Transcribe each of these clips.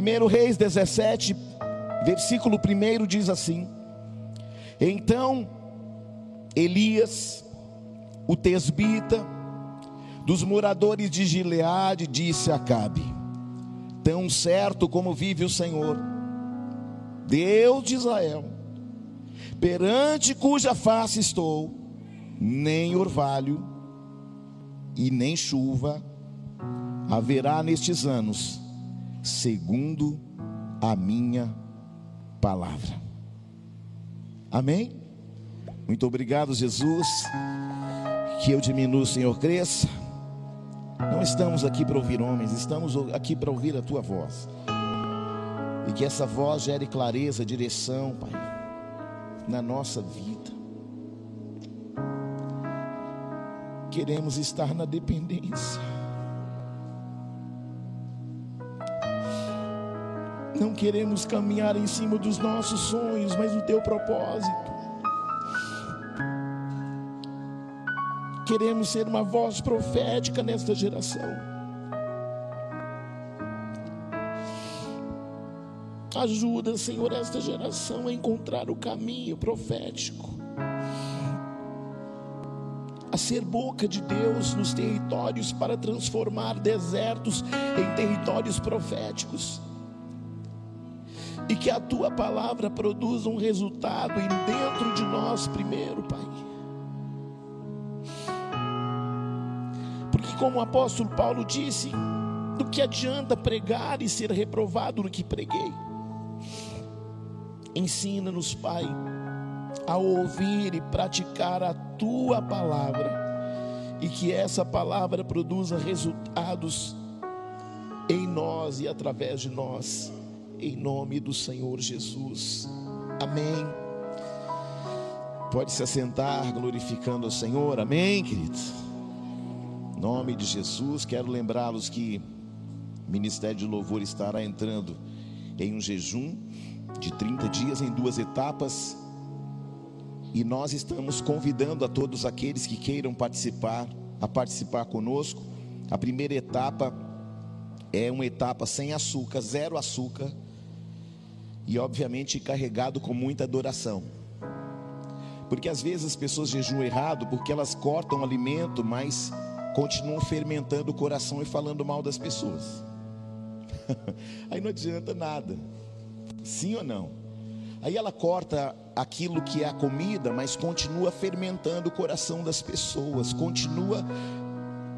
1 Reis 17, versículo 1 diz assim: Então Elias, o tesbita, dos moradores de Gileade, disse a Acabe: Tão certo como vive o Senhor, Deus de Israel, perante cuja face estou, nem orvalho e nem chuva haverá nestes anos, segundo a minha palavra. Amém? Muito obrigado, Jesus. Que eu diminua, Senhor cresça. Não estamos aqui para ouvir homens, estamos aqui para ouvir a tua voz. E que essa voz gere clareza, direção, Pai, na nossa vida. Queremos estar na dependência. Não queremos caminhar em cima dos nossos sonhos, mas o teu propósito. Queremos ser uma voz profética nesta geração. Ajuda, Senhor, esta geração a encontrar o caminho profético, a ser boca de Deus nos territórios para transformar desertos em territórios proféticos e que a tua palavra produza um resultado em dentro de nós primeiro, Pai. Porque, como o apóstolo Paulo disse, do que adianta pregar e ser reprovado no que preguei? Ensina-nos, Pai, a ouvir e praticar a tua palavra, e que essa palavra produza resultados em nós e através de nós em nome do Senhor Jesus. Amém. Pode se assentar glorificando o Senhor. Amém, queridos. Em nome de Jesus, quero lembrá-los que o Ministério de Louvor estará entrando em um jejum de 30 dias em duas etapas. E nós estamos convidando a todos aqueles que queiram participar a participar conosco. A primeira etapa é uma etapa sem açúcar, zero açúcar e obviamente carregado com muita adoração. Porque às vezes as pessoas jejuam errado porque elas cortam o alimento, mas continuam fermentando o coração e falando mal das pessoas. Aí não adianta nada. Sim ou não? Aí ela corta aquilo que é a comida, mas continua fermentando o coração das pessoas, continua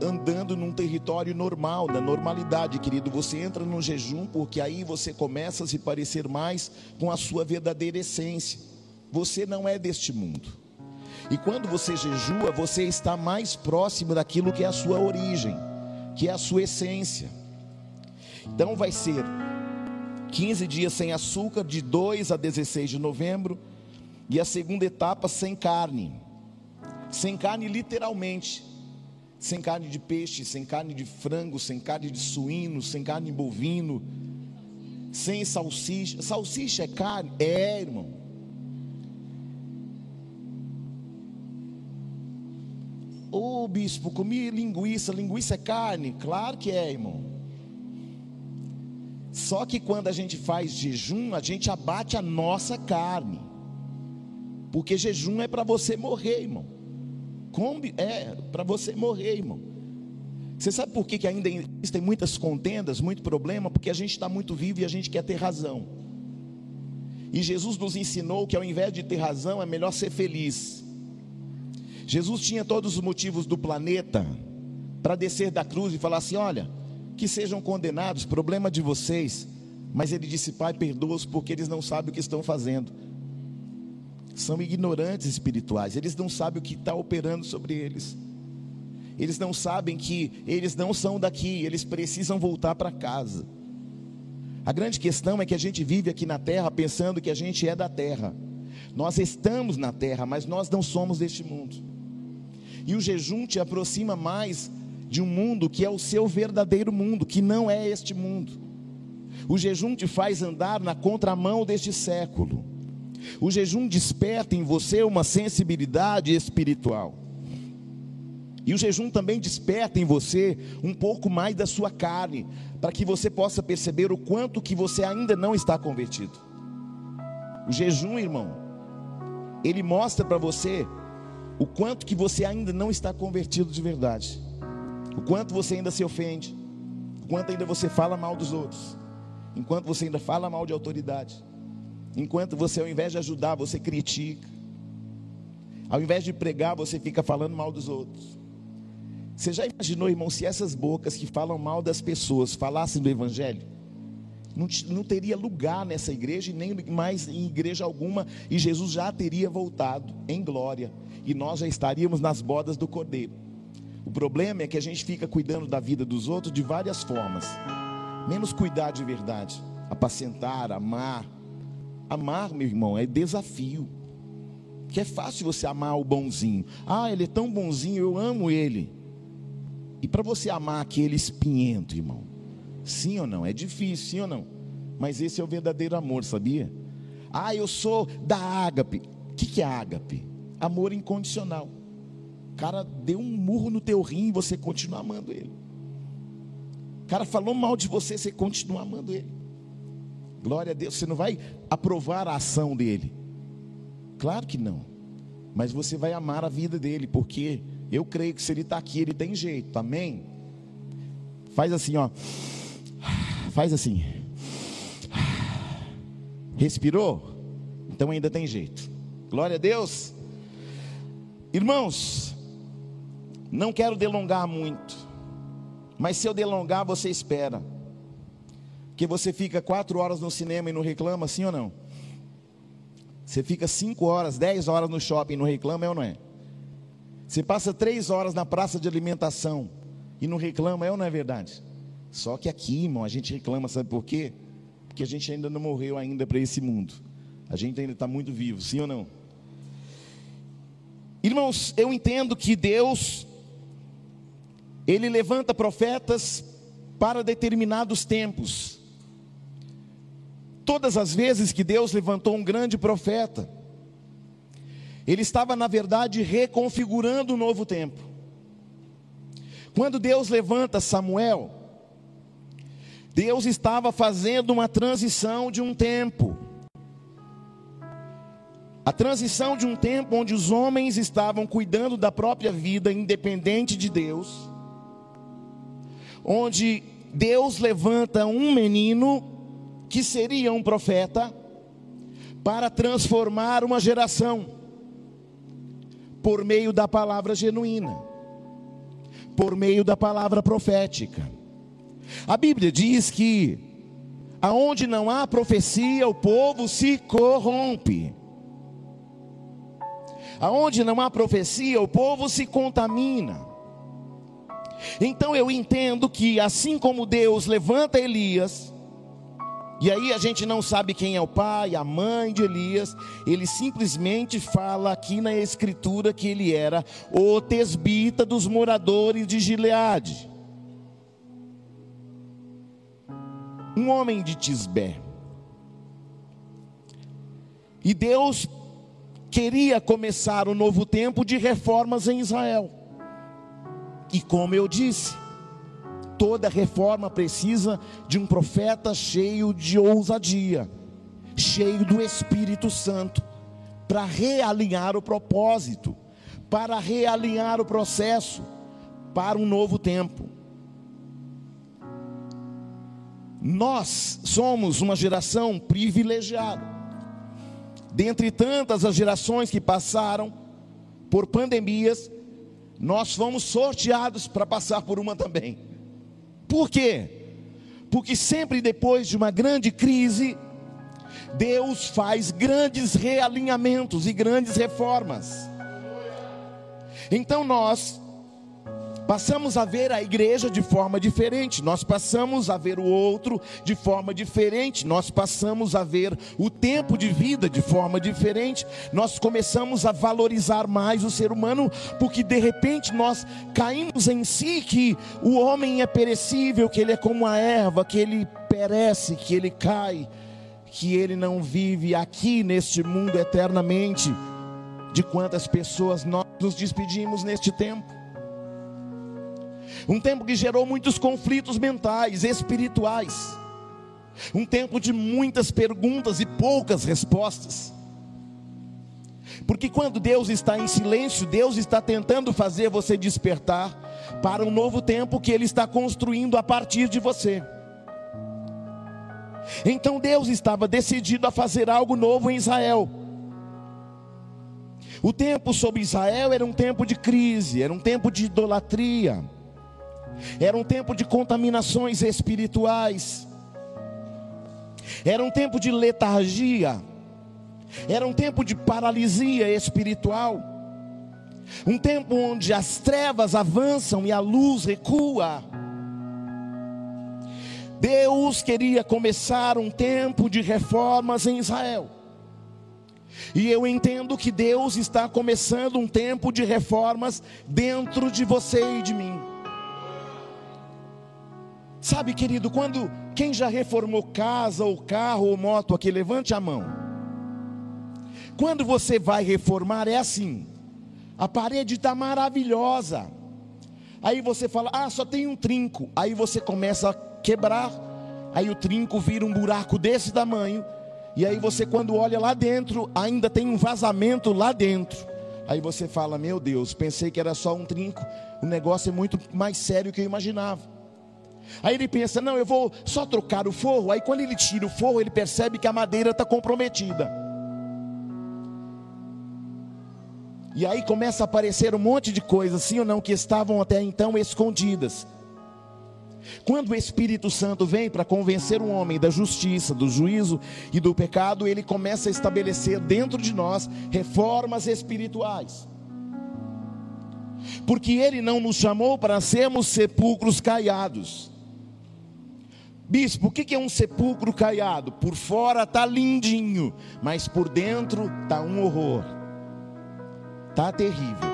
andando num território normal, da normalidade, querido. Você entra no jejum porque aí você começa a se parecer mais com a sua verdadeira essência. Você não é deste mundo. E quando você jejua, você está mais próximo daquilo que é a sua origem, que é a sua essência. Então vai ser 15 dias sem açúcar, de 2 a 16 de novembro, e a segunda etapa sem carne. Sem carne literalmente sem carne de peixe, sem carne de frango, sem carne de suíno, sem carne de bovino, sem salsicha. Salsicha é carne? É, irmão. Ô oh, bispo, comi linguiça, linguiça é carne? Claro que é, irmão. Só que quando a gente faz jejum, a gente abate a nossa carne. Porque jejum é para você morrer, irmão. Combi é para você morrer, irmão. Você sabe por que, que ainda existem muitas contendas, muito problema? Porque a gente está muito vivo e a gente quer ter razão. E Jesus nos ensinou que ao invés de ter razão, é melhor ser feliz. Jesus tinha todos os motivos do planeta para descer da cruz e falar assim: olha, que sejam condenados, problema de vocês. Mas ele disse: Pai, perdoa-os porque eles não sabem o que estão fazendo são ignorantes espirituais, eles não sabem o que está operando sobre eles. Eles não sabem que eles não são daqui, eles precisam voltar para casa. A grande questão é que a gente vive aqui na terra pensando que a gente é da terra. Nós estamos na terra, mas nós não somos deste mundo. E o jejum te aproxima mais de um mundo que é o seu verdadeiro mundo, que não é este mundo. O jejum te faz andar na contramão deste século. O jejum desperta em você uma sensibilidade espiritual. E o jejum também desperta em você um pouco mais da sua carne, para que você possa perceber o quanto que você ainda não está convertido. O jejum, irmão, ele mostra para você o quanto que você ainda não está convertido de verdade. O quanto você ainda se ofende, o quanto ainda você fala mal dos outros, enquanto você ainda fala mal de autoridade, enquanto você ao invés de ajudar, você critica. Ao invés de pregar, você fica falando mal dos outros. Você já imaginou, irmão, se essas bocas que falam mal das pessoas falassem do Evangelho? Não, não, teria lugar nessa igreja e nem mais em igreja alguma, e Jesus já teria voltado em glória, e nós já estaríamos nas bodas do Cordeiro. O problema é que a gente fica cuidando da vida dos outros de várias formas, menos cuidar de verdade, apacentar, amar. Amar, meu irmão, é desafio. Que é fácil você amar o bonzinho. Ah, ele é tão bonzinho, eu amo ele. E para você amar aquele espinhento, irmão, sim ou não? É difícil, sim ou não? Mas esse é o verdadeiro amor, sabia? Ah, eu sou da ágape. O que, que é ágape? Amor incondicional. O cara deu um murro no teu rim e você continua amando ele. O cara falou mal de você, você continua amando ele. Glória a Deus, você não vai aprovar a ação dele. Claro que não. Mas você vai amar a vida dele, porque eu creio que se ele está aqui, ele tem jeito, amém? Faz assim, ó. Faz assim. Respirou? Então ainda tem jeito. Glória a Deus. Irmãos, não quero delongar muito, mas se eu delongar, você espera. Que você fica quatro horas no cinema e não reclama, sim ou não? Você fica cinco horas, dez horas no shopping e não reclama, é ou não é? Você passa três horas na praça de alimentação e não reclama, é ou não é verdade? Só que aqui, irmão, a gente reclama, sabe por quê? Porque a gente ainda não morreu ainda para esse mundo. A gente ainda está muito vivo, sim ou não? Irmãos, eu entendo que Deus, Ele levanta profetas para determinados tempos. Todas as vezes que Deus levantou um grande profeta, ele estava, na verdade, reconfigurando o novo tempo. Quando Deus levanta Samuel, Deus estava fazendo uma transição de um tempo. A transição de um tempo onde os homens estavam cuidando da própria vida, independente de Deus, onde Deus levanta um menino que seria um profeta para transformar uma geração por meio da palavra genuína, por meio da palavra profética. A Bíblia diz que aonde não há profecia, o povo se corrompe. Aonde não há profecia, o povo se contamina. Então eu entendo que assim como Deus levanta Elias, e aí a gente não sabe quem é o pai, a mãe de Elias. Ele simplesmente fala aqui na escritura que ele era o tesbita dos moradores de Gileade. Um homem de Tisbé. E Deus queria começar um novo tempo de reformas em Israel. E como eu disse, toda reforma precisa de um profeta cheio de ousadia, cheio do Espírito Santo, para realinhar o propósito, para realinhar o processo para um novo tempo. Nós somos uma geração privilegiada. Dentre tantas as gerações que passaram por pandemias, nós fomos sorteados para passar por uma também. Por quê? Porque sempre depois de uma grande crise, Deus faz grandes realinhamentos e grandes reformas. Então nós Passamos a ver a igreja de forma diferente, nós passamos a ver o outro de forma diferente, nós passamos a ver o tempo de vida de forma diferente, nós começamos a valorizar mais o ser humano, porque de repente nós caímos em si que o homem é perecível, que ele é como a erva, que ele perece, que ele cai, que ele não vive aqui neste mundo eternamente. De quantas pessoas nós nos despedimos neste tempo? Um tempo que gerou muitos conflitos mentais, espirituais. Um tempo de muitas perguntas e poucas respostas. Porque quando Deus está em silêncio, Deus está tentando fazer você despertar para um novo tempo que Ele está construindo a partir de você. Então Deus estava decidido a fazer algo novo em Israel. O tempo sobre Israel era um tempo de crise, era um tempo de idolatria, era um tempo de contaminações espirituais, era um tempo de letargia, era um tempo de paralisia espiritual, um tempo onde as trevas avançam e a luz recua. Deus queria começar um tempo de reformas em Israel. E eu entendo que Deus está começando um tempo de reformas dentro de você e de mim. Sabe, querido, quando quem já reformou casa ou carro ou moto aqui, levante a mão. Quando você vai reformar é assim. A parede está maravilhosa. Aí você fala: "Ah, só tem um trinco". Aí você começa a quebrar, aí o trinco vira um buraco desse tamanho, e aí você, quando olha lá dentro, ainda tem um vazamento lá dentro. Aí você fala: Meu Deus, pensei que era só um trinco, o negócio é muito mais sério que eu imaginava. Aí ele pensa: Não, eu vou só trocar o forro. Aí quando ele tira o forro, ele percebe que a madeira está comprometida. E aí começa a aparecer um monte de coisas, sim ou não, que estavam até então escondidas. Quando o Espírito Santo vem para convencer um homem da justiça, do juízo e do pecado, ele começa a estabelecer dentro de nós reformas espirituais. Porque ele não nos chamou para sermos sepulcros caiados. Bispo, o que é um sepulcro caiado? Por fora está lindinho, mas por dentro está um horror. Está terrível.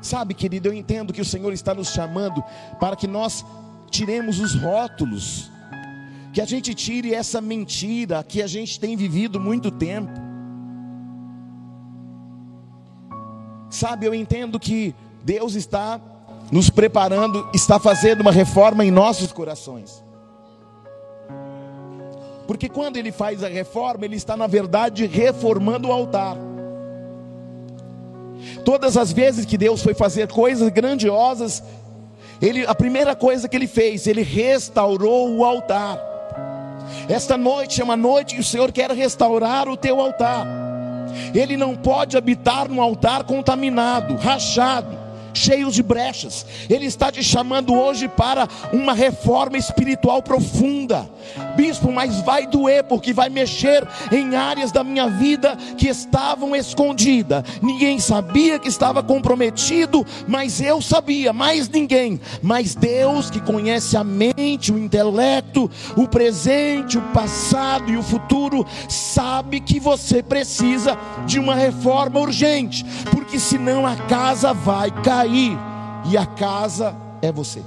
Sabe, querido, eu entendo que o Senhor está nos chamando para que nós tiremos os rótulos, que a gente tire essa mentira que a gente tem vivido muito tempo. Sabe, eu entendo que Deus está nos preparando, está fazendo uma reforma em nossos corações. Porque quando ele faz a reforma, ele está na verdade reformando o altar. Todas as vezes que Deus foi fazer coisas grandiosas, ele, a primeira coisa que ele fez, ele restaurou o altar. Esta noite é uma noite que o Senhor quer restaurar o teu altar. Ele não pode habitar num altar contaminado, rachado cheios de brechas. Ele está te chamando hoje para uma reforma espiritual profunda. Bispo, mas vai doer, porque vai mexer em áreas da minha vida que estavam escondidas. Ninguém sabia que estava comprometido, mas eu sabia, mais ninguém. Mas Deus que conhece a mente, o intelecto, o presente, o passado e o futuro, sabe que você precisa de uma reforma urgente, porque senão a casa vai cair e a casa é você.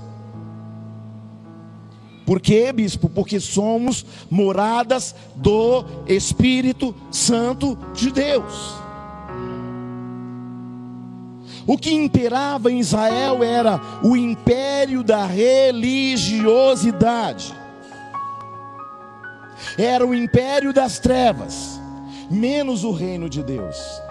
Por quê, bispo? Porque somos moradas do Espírito Santo de Deus. O que imperava em Israel era o império da religiosidade, era o império das trevas, menos o reino de Deus.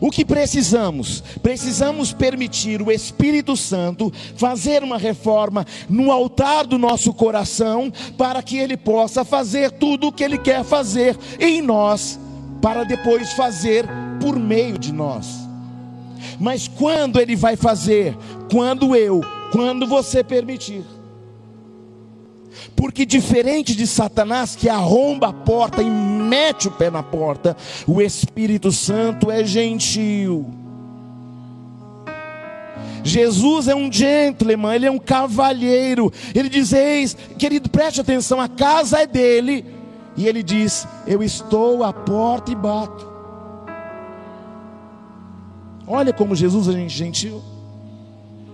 O que precisamos? Precisamos permitir o Espírito Santo fazer uma reforma no altar do nosso coração, para que ele possa fazer tudo o que ele quer fazer em nós, para depois fazer por meio de nós. Mas quando ele vai fazer? Quando eu, quando você permitir. Porque diferente de Satanás que arromba a porta e mete o pé na porta, o Espírito Santo é gentil. Jesus é um gentleman, ele é um cavalheiro. Ele diz: Eis, querido, preste atenção, a casa é dele. E ele diz: Eu estou à porta e bato. Olha como Jesus é gentil.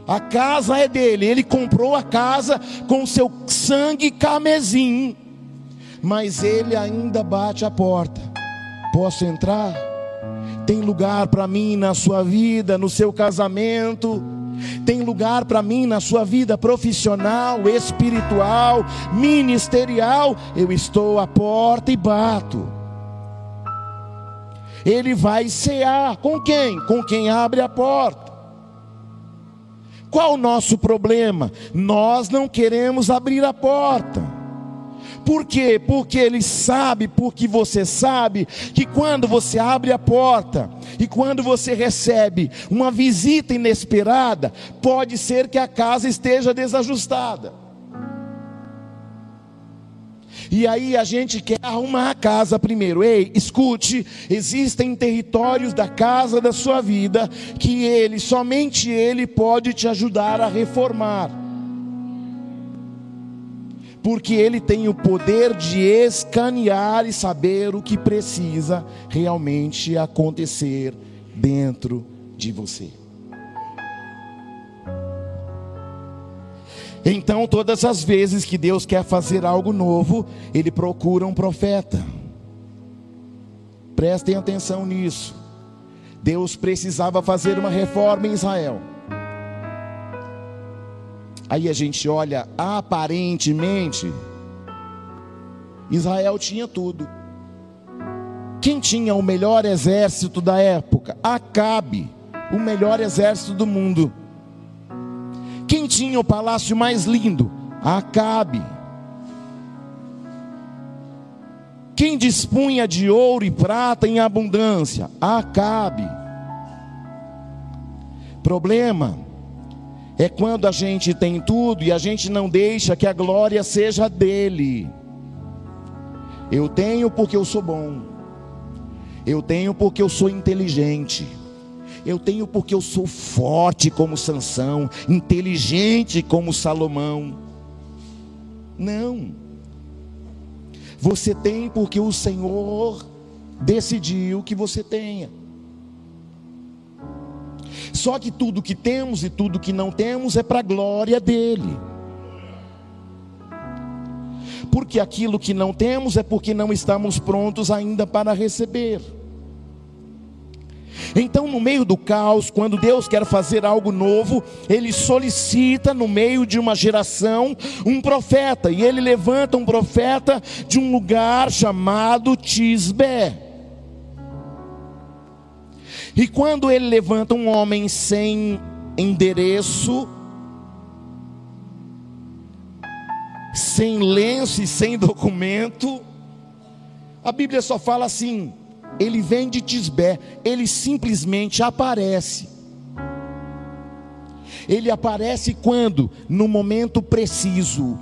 A casa é dele, ele comprou a casa com seu sangue camesim, mas ele ainda bate a porta. Posso entrar? Tem lugar para mim na sua vida, no seu casamento. Tem lugar para mim na sua vida profissional, espiritual, ministerial. Eu estou à porta e bato. Ele vai cear com quem? Com quem abre a porta. Qual o nosso problema? Nós não queremos abrir a porta. Por quê? Porque ele sabe, porque você sabe, que quando você abre a porta e quando você recebe uma visita inesperada, pode ser que a casa esteja desajustada. E aí a gente quer arrumar a casa primeiro. Ei, escute, existem territórios da casa da sua vida que ele, somente ele pode te ajudar a reformar porque ele tem o poder de escanear e saber o que precisa realmente acontecer dentro de você. Então, todas as vezes que Deus quer fazer algo novo, Ele procura um profeta. Prestem atenção nisso. Deus precisava fazer uma reforma em Israel. Aí a gente olha, aparentemente, Israel tinha tudo. Quem tinha o melhor exército da época? Acabe, o melhor exército do mundo. Quem tinha o palácio mais lindo? Acabe. Quem dispunha de ouro e prata em abundância? Acabe. Problema é quando a gente tem tudo e a gente não deixa que a glória seja dele. Eu tenho porque eu sou bom. Eu tenho porque eu sou inteligente. Eu tenho porque eu sou forte como Sansão, inteligente como Salomão. Não. Você tem porque o Senhor decidiu que você tenha. Só que tudo que temos e tudo que não temos é para a glória dele. Porque aquilo que não temos é porque não estamos prontos ainda para receber. Então, no meio do caos, quando Deus quer fazer algo novo, Ele solicita no meio de uma geração um profeta, e Ele levanta um profeta de um lugar chamado Tisbé. E quando ele levanta um homem sem endereço, sem lenço e sem documento, a Bíblia só fala assim: ele vem de Tisbé, ele simplesmente aparece. Ele aparece quando? No momento preciso,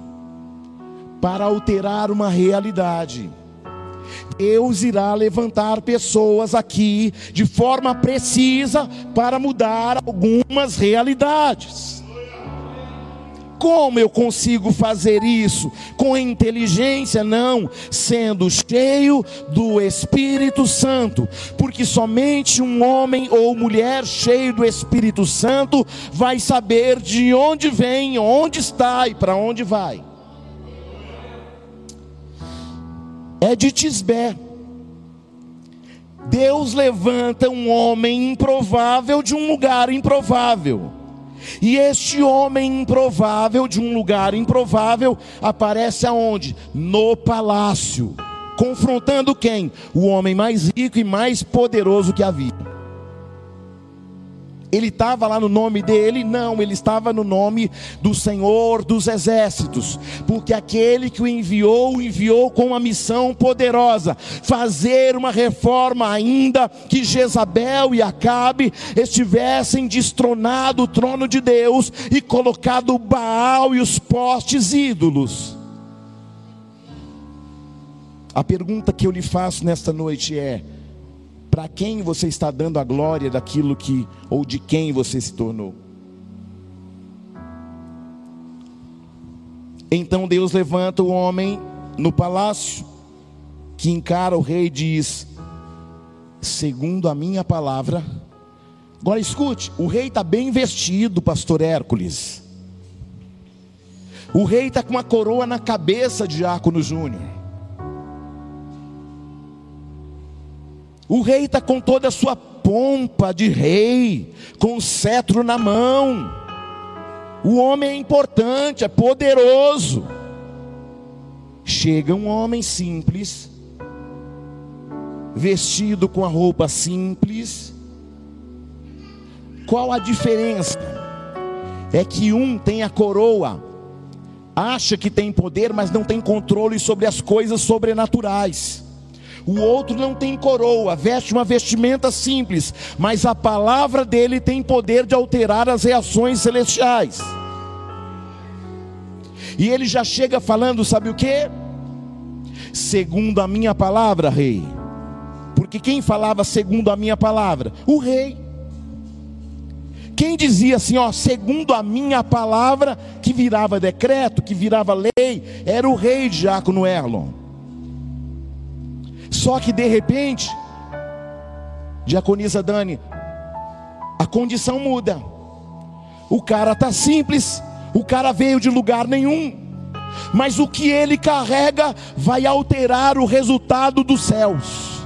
para alterar uma realidade. Deus irá levantar pessoas aqui de forma precisa para mudar algumas realidades. Como eu consigo fazer isso? Com inteligência? Não, sendo cheio do Espírito Santo, porque somente um homem ou mulher cheio do Espírito Santo vai saber de onde vem, onde está e para onde vai. é de Tisbé. Deus levanta um homem improvável de um lugar improvável. E este homem improvável de um lugar improvável aparece aonde? No palácio. Confrontando quem? O homem mais rico e mais poderoso que havia. Ele estava lá no nome dele? Não, ele estava no nome do Senhor dos Exércitos, porque aquele que o enviou, o enviou com uma missão poderosa: fazer uma reforma, ainda que Jezabel e Acabe estivessem destronado o trono de Deus e colocado Baal e os postes ídolos. A pergunta que eu lhe faço nesta noite é: para quem você está dando a glória daquilo que ou de quem você se tornou. Então Deus levanta o homem no palácio que encara o rei e diz: segundo a minha palavra. Agora escute, o rei está bem vestido, pastor Hércules. O rei está com uma coroa na cabeça de Diácono Júnior. O rei está com toda a sua pompa de rei, com cetro na mão. O homem é importante, é poderoso. Chega um homem simples, vestido com a roupa simples. Qual a diferença? É que um tem a coroa, acha que tem poder, mas não tem controle sobre as coisas sobrenaturais. O outro não tem coroa, veste uma vestimenta simples, mas a palavra dele tem poder de alterar as reações celestiais. E ele já chega falando, sabe o que? Segundo a minha palavra, rei. Porque quem falava segundo a minha palavra? O rei. Quem dizia assim, ó, segundo a minha palavra, que virava decreto, que virava lei, era o rei Diácono Erlon. Só que de repente, diaconisa Dani, a condição muda. O cara está simples, o cara veio de lugar nenhum, mas o que ele carrega vai alterar o resultado dos céus.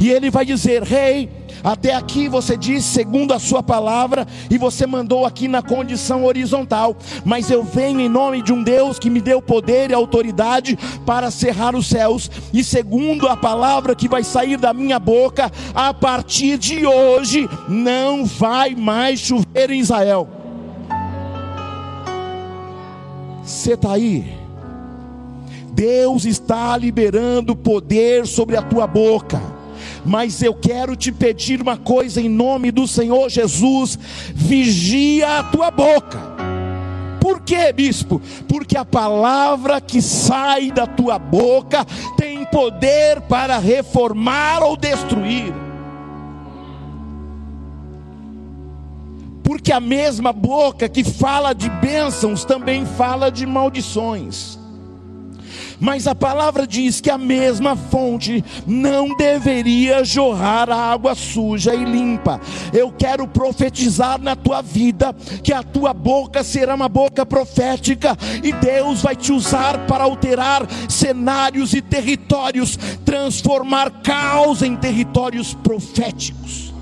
E ele vai dizer: Rei, até aqui você disse segundo a sua palavra e você mandou aqui na condição horizontal, mas eu venho em nome de um Deus que me deu poder e autoridade para cerrar os céus, e segundo a palavra que vai sair da minha boca, a partir de hoje não vai mais chover em Israel. Você está aí? Deus está liberando poder sobre a tua boca mas eu quero te pedir uma coisa em nome do Senhor Jesus: vigia a tua boca. Por quê, bispo? Porque a palavra que sai da tua boca tem poder para reformar ou destruir. Porque a mesma boca que fala de bênçãos também fala de maldições. Mas a palavra diz que a mesma fonte não deveria jorrar água suja e limpa. Eu quero profetizar na tua vida que a tua boca será uma boca profética e Deus vai te usar para alterar cenários e territórios, transformar caos em territórios proféticos.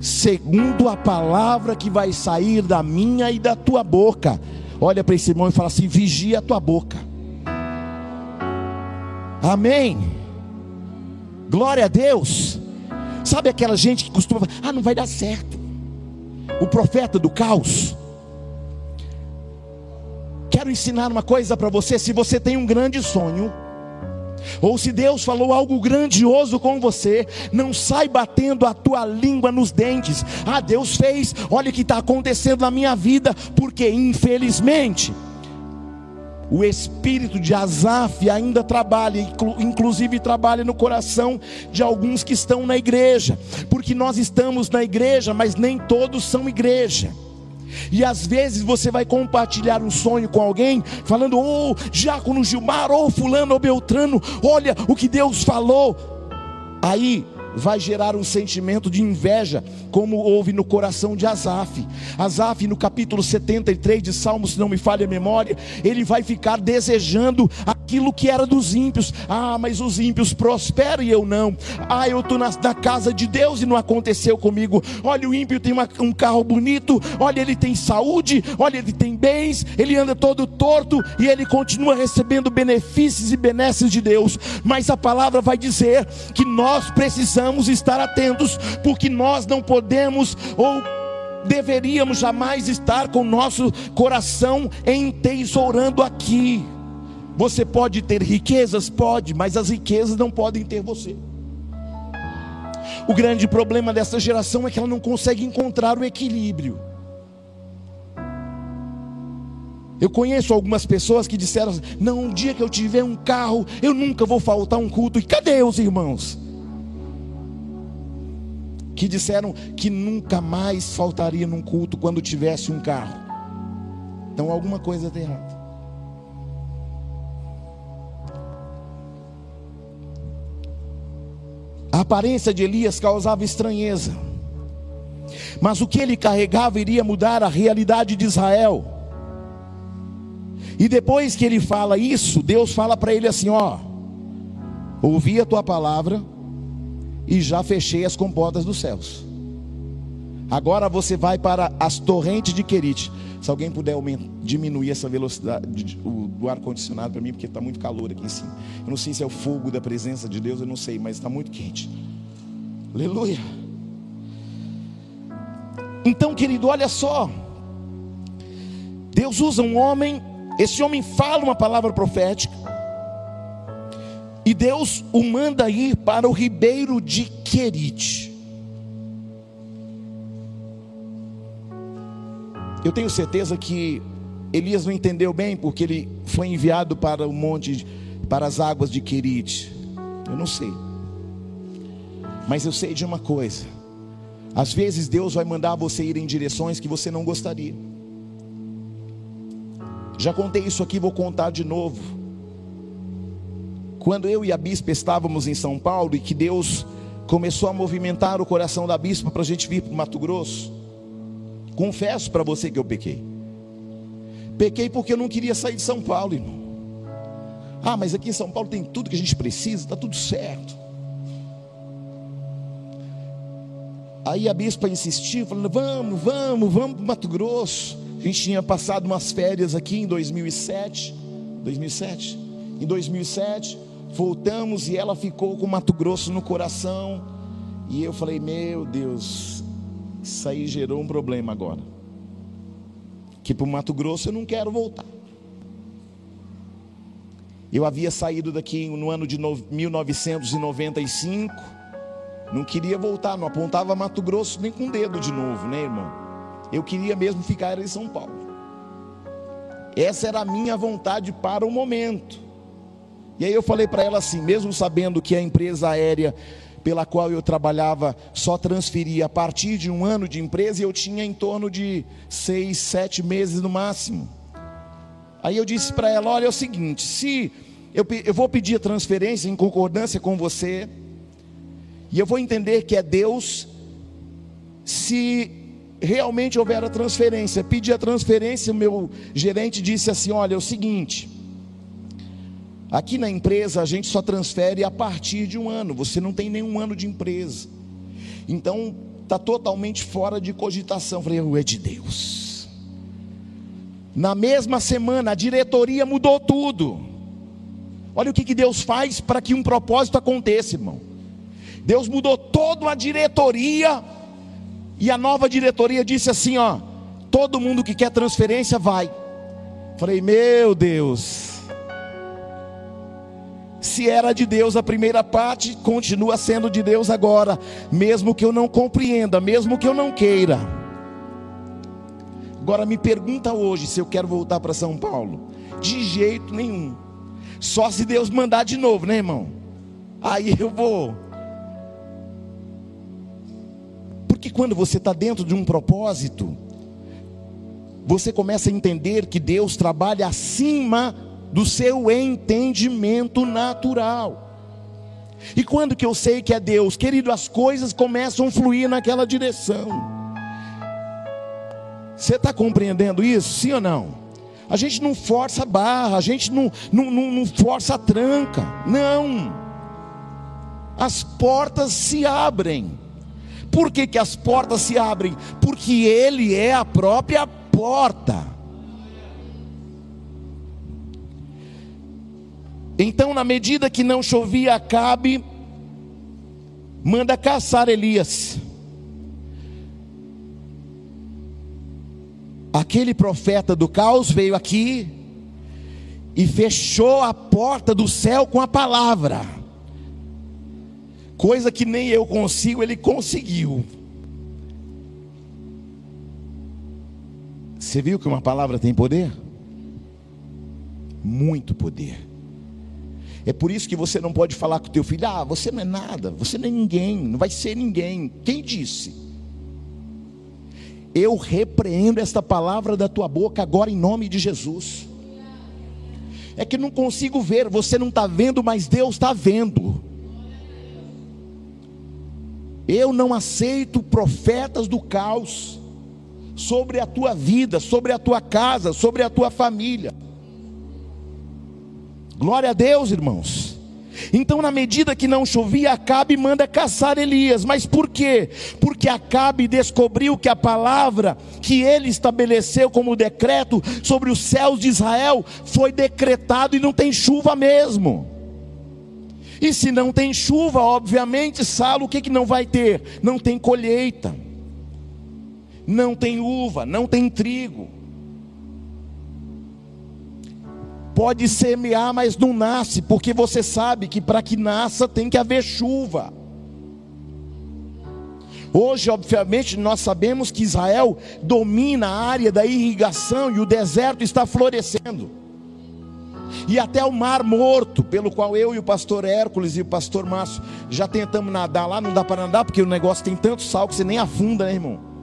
Segundo a palavra que vai sair da minha e da tua boca. Olha para esse irmão e fala assim: vigia a tua boca. Amém. Glória a Deus. Sabe aquela gente que costuma falar: ah, não vai dar certo. O profeta do caos. Quero ensinar uma coisa para você: se você tem um grande sonho, ou se Deus falou algo grandioso com você, não sai batendo a tua língua nos dentes. Ah, Deus fez, olha o que está acontecendo na minha vida, porque infelizmente o espírito de Asaf ainda trabalha, inclusive trabalha no coração de alguns que estão na igreja, porque nós estamos na igreja, mas nem todos são igreja. E às vezes você vai compartilhar um sonho com alguém, falando, oh, Diácono Gilmar, ou oh, Fulano ou Beltrano, olha o que Deus falou. Aí vai gerar um sentimento de inveja, como houve no coração de Asaf. Asaf, no capítulo 73 de Salmos, se não me falha a memória, ele vai ficar desejando aquilo que era dos ímpios. Ah, mas os ímpios prosperam e eu não. Ah, eu estou na, na, casa de Deus e não aconteceu comigo. Olha, o ímpio tem uma, um carro bonito, olha, ele tem saúde, olha, ele tem bens, ele anda todo torto e ele continua recebendo benefícios e benesses de Deus. Mas a palavra vai dizer que nós precisamos estar atentos, porque nós não podemos ou deveríamos jamais estar com nosso coração entesourando aqui. Você pode ter riquezas? Pode, mas as riquezas não podem ter você. O grande problema dessa geração é que ela não consegue encontrar o equilíbrio. Eu conheço algumas pessoas que disseram: assim, Não, um dia que eu tiver um carro, eu nunca vou faltar um culto. E cadê os irmãos? que disseram que nunca mais faltaria num culto quando tivesse um carro. Então alguma coisa está errada. Aparência de Elias causava estranheza. Mas o que ele carregava iria mudar a realidade de Israel. E depois que ele fala isso, Deus fala para ele assim: Ó, ouvi a tua palavra, e já fechei as comportas dos céus. Agora você vai para as torrentes de Querite. Se alguém puder diminuir essa velocidade do ar-condicionado para mim, porque está muito calor aqui em cima. Eu não sei se é o fogo da presença de Deus, eu não sei, mas está muito quente. Aleluia. Então, querido, olha só. Deus usa um homem, esse homem fala uma palavra profética. E Deus o manda ir para o ribeiro de Querite. Eu tenho certeza que Elias não entendeu bem porque ele foi enviado para o monte, para as águas de Querite. Eu não sei. Mas eu sei de uma coisa. Às vezes Deus vai mandar você ir em direções que você não gostaria. Já contei isso aqui, vou contar de novo. Quando eu e a bispa estávamos em São Paulo e que Deus começou a movimentar o coração da bispa para a gente vir para o Mato Grosso. Confesso para você que eu pequei. Pequei porque eu não queria sair de São Paulo, irmão. Ah, mas aqui em São Paulo tem tudo que a gente precisa, está tudo certo. Aí a bispa insistiu, falando: vamos, vamos, vamos para Mato Grosso. A gente tinha passado umas férias aqui em 2007. 2007? Em 2007, voltamos e ela ficou com Mato Grosso no coração. E eu falei: Meu Deus, isso aí gerou um problema agora. Que para o Mato Grosso eu não quero voltar. Eu havia saído daqui no ano de 1995. Não queria voltar, não apontava Mato Grosso nem com o dedo de novo, né, irmão? Eu queria mesmo ficar em São Paulo. Essa era a minha vontade para o momento. E aí eu falei para ela assim, mesmo sabendo que a empresa aérea pela qual eu trabalhava só transferia a partir de um ano de empresa e eu tinha em torno de seis, sete meses no máximo. Aí eu disse para ela: olha, é o seguinte, se eu, eu vou pedir a transferência em concordância com você, e eu vou entender que é Deus, se realmente houver a transferência, pedi a transferência, o meu gerente disse assim: olha, é o seguinte Aqui na empresa a gente só transfere a partir de um ano. Você não tem nenhum ano de empresa. Então está totalmente fora de cogitação. falei, é de Deus. Na mesma semana a diretoria mudou tudo. Olha o que, que Deus faz para que um propósito aconteça, irmão. Deus mudou toda a diretoria e a nova diretoria disse assim, ó, todo mundo que quer transferência vai. Falei, meu Deus. Se era de Deus a primeira parte, continua sendo de Deus agora, mesmo que eu não compreenda, mesmo que eu não queira. Agora me pergunta hoje se eu quero voltar para São Paulo. De jeito nenhum. Só se Deus mandar de novo, né, irmão? Aí eu vou. Porque quando você está dentro de um propósito, você começa a entender que Deus trabalha acima do seu entendimento natural. E quando que eu sei que é Deus? Querido, as coisas começam a fluir naquela direção. Você está compreendendo isso? Sim ou não? A gente não força a barra, a gente não, não, não, não força a tranca. Não. As portas se abrem. Por que, que as portas se abrem? Porque Ele é a própria porta. Então, na medida que não chovia, Acabe manda caçar Elias. Aquele profeta do caos veio aqui e fechou a porta do céu com a palavra. Coisa que nem eu consigo, ele conseguiu. Você viu que uma palavra tem poder? Muito poder. É por isso que você não pode falar com o teu filho: "Ah, você não é nada, você não é ninguém, não vai ser ninguém". Quem disse? Eu repreendo esta palavra da tua boca agora em nome de Jesus. É que não consigo ver, você não está vendo, mas Deus está vendo. Eu não aceito profetas do caos sobre a tua vida, sobre a tua casa, sobre a tua família. Glória a Deus, irmãos. Então, na medida que não chovia, Acabe manda caçar Elias. Mas por quê? Porque Acabe descobriu que a palavra que ele estabeleceu como decreto sobre os céus de Israel foi decretado e não tem chuva mesmo. E se não tem chuva, obviamente, Salo, o que, que não vai ter? Não tem colheita, não tem uva, não tem trigo. Pode semear, mas não nasce, porque você sabe que para que nasça tem que haver chuva. Hoje, obviamente, nós sabemos que Israel domina a área da irrigação e o deserto está florescendo. E até o mar morto, pelo qual eu e o pastor Hércules e o pastor Márcio já tentamos nadar lá, não dá para nadar porque o negócio tem tanto sal que você nem afunda, né, irmão?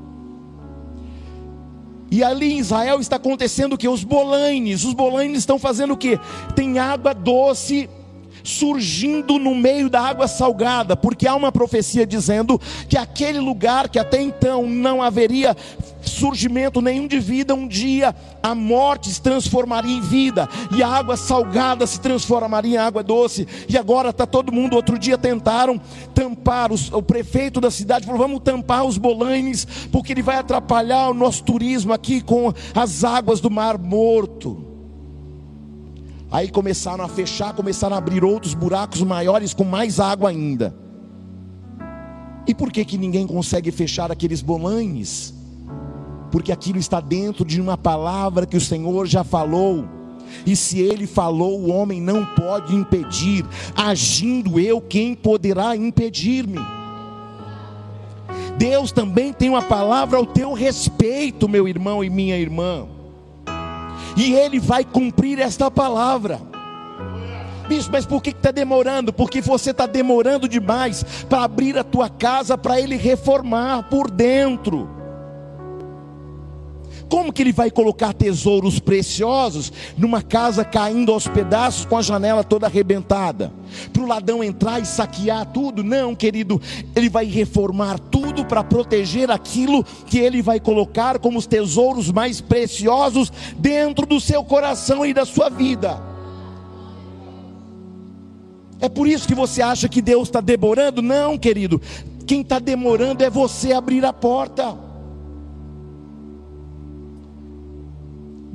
E ali em Israel está acontecendo o que? Os bolanes. Os bolanes estão fazendo o que? Tem água doce surgindo no meio da água salgada, porque há uma profecia dizendo que aquele lugar que até então não haveria surgimento nenhum de vida, um dia a morte se transformaria em vida, e a água salgada se transformaria em água doce, e agora está todo mundo, outro dia tentaram tampar, os, o prefeito da cidade falou, vamos tampar os bolanes, porque ele vai atrapalhar o nosso turismo aqui com as águas do mar morto, Aí começaram a fechar, começaram a abrir outros buracos maiores com mais água ainda. E por que que ninguém consegue fechar aqueles bolanes? Porque aquilo está dentro de uma palavra que o Senhor já falou. E se ele falou, o homem não pode impedir. Agindo eu, quem poderá impedir-me? Deus também tem uma palavra ao teu respeito, meu irmão e minha irmã e Ele vai cumprir esta palavra. Bispo, mas por que está demorando? Porque você está demorando demais para abrir a tua casa para Ele reformar por dentro. Como que ele vai colocar tesouros preciosos numa casa caindo aos pedaços com a janela toda arrebentada? Para o ladrão entrar e saquear tudo? Não, querido, ele vai reformar tudo para proteger aquilo que ele vai colocar como os tesouros mais preciosos dentro do seu coração e da sua vida. É por isso que você acha que Deus está demorando? Não, querido. Quem está demorando é você abrir a porta.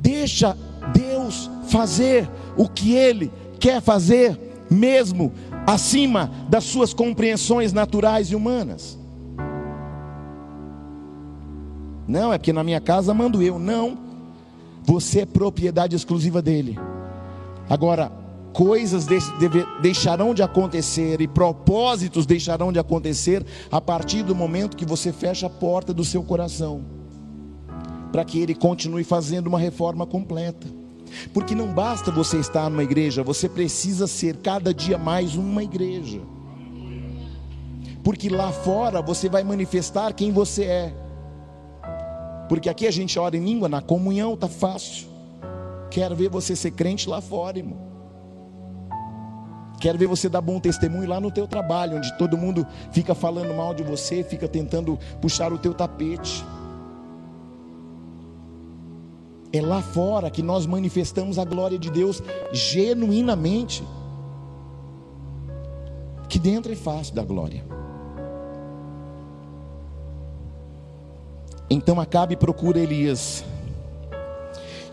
Deixa Deus fazer o que Ele quer fazer, mesmo acima das suas compreensões naturais e humanas. Não, é porque na minha casa mando eu. Não, você é propriedade exclusiva dele. Agora, coisas deixarão de acontecer e propósitos deixarão de acontecer a partir do momento que você fecha a porta do seu coração para que ele continue fazendo uma reforma completa. Porque não basta você estar numa igreja, você precisa ser cada dia mais uma igreja. Porque lá fora você vai manifestar quem você é. Porque aqui a gente ora em língua, na comunhão está fácil. Quero ver você ser crente lá fora, irmão. Quero ver você dar bom testemunho lá no teu trabalho, onde todo mundo fica falando mal de você, fica tentando puxar o teu tapete. É lá fora que nós manifestamos a glória de Deus genuinamente. Que dentro é fácil da glória. Então Acabe procura Elias.